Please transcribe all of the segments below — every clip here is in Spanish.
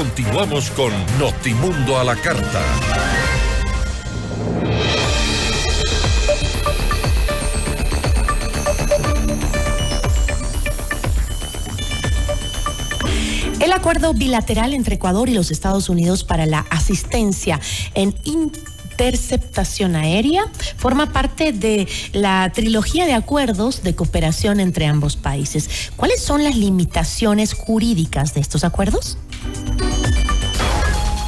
continuamos con Notimundo a la Carta. El acuerdo bilateral entre Ecuador y los Estados Unidos para la asistencia en interceptación aérea forma parte de la trilogía de acuerdos de cooperación entre ambos países. ¿Cuáles son las limitaciones jurídicas de estos acuerdos?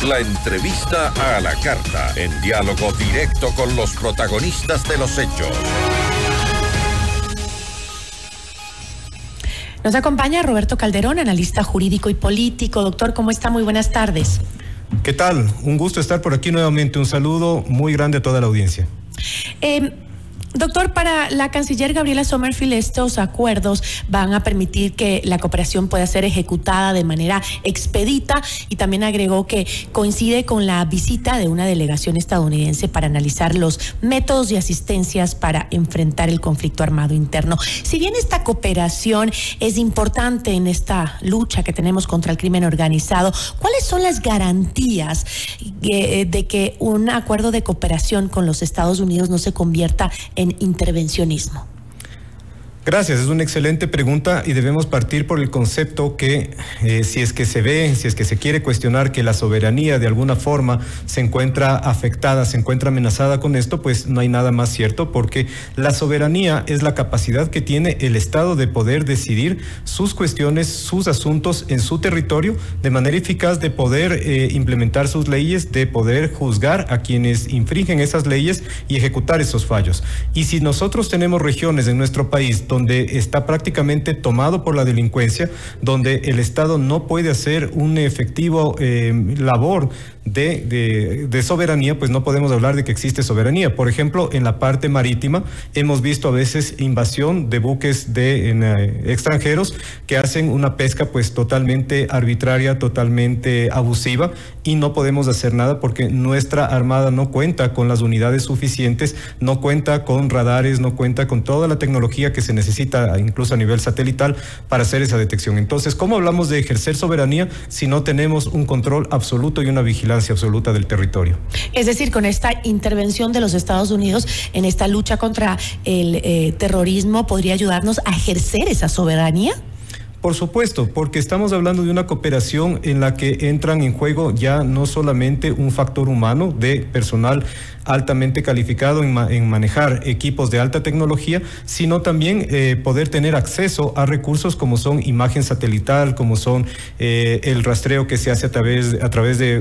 La entrevista a la carta, en diálogo directo con los protagonistas de los hechos. Nos acompaña Roberto Calderón, analista jurídico y político. Doctor, ¿cómo está? Muy buenas tardes. ¿Qué tal? Un gusto estar por aquí nuevamente. Un saludo muy grande a toda la audiencia. Eh, Doctor, para la canciller Gabriela Sommerfield, estos acuerdos van a permitir que la cooperación pueda ser ejecutada de manera expedita y también agregó que coincide con la visita de una delegación estadounidense para analizar los métodos y asistencias para enfrentar el conflicto armado interno. Si bien esta cooperación es importante en esta lucha que tenemos contra el crimen organizado, ¿cuáles son las garantías eh, de que un acuerdo de cooperación con los Estados Unidos no se convierta en en intervencionismo? Gracias, es una excelente pregunta y debemos partir por el concepto que eh, si es que se ve, si es que se quiere cuestionar que la soberanía de alguna forma se encuentra afectada, se encuentra amenazada con esto, pues no hay nada más cierto porque la soberanía es la capacidad que tiene el Estado de poder decidir sus cuestiones, sus asuntos en su territorio de manera eficaz, de poder eh, implementar sus leyes, de poder juzgar a quienes infringen esas leyes y ejecutar esos fallos. Y si nosotros tenemos regiones en nuestro país, donde está prácticamente tomado por la delincuencia, donde el Estado no puede hacer un efectivo eh, labor de, soberanía, pues no podemos hablar de que existe soberanía. Por ejemplo, en la parte marítima hemos visto a veces invasión de buques de eh, extranjeros que hacen una pesca pues totalmente arbitraria, totalmente abusiva y no podemos hacer nada porque nuestra armada no cuenta con las unidades suficientes, no cuenta con radares, no cuenta con toda la tecnología que se necesita incluso a nivel satelital para hacer esa detección. Entonces, ¿cómo hablamos de ejercer soberanía si no tenemos un control absoluto y una vigilancia absoluta del territorio? Es decir, con esta intervención de los Estados Unidos en esta lucha contra el eh, terrorismo, ¿podría ayudarnos a ejercer esa soberanía? Por supuesto, porque estamos hablando de una cooperación en la que entran en juego ya no solamente un factor humano de personal altamente calificado en, manejar equipos de alta tecnología, sino también eh, poder tener acceso a recursos como son imagen satelital, como son eh, el rastreo que se hace a través, a través de